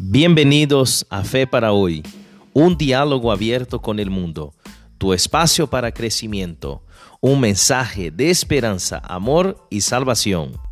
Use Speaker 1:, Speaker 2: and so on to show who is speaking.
Speaker 1: Bienvenidos a Fe para Hoy, un diálogo abierto con el mundo, tu espacio para crecimiento, un mensaje de esperanza, amor y salvación.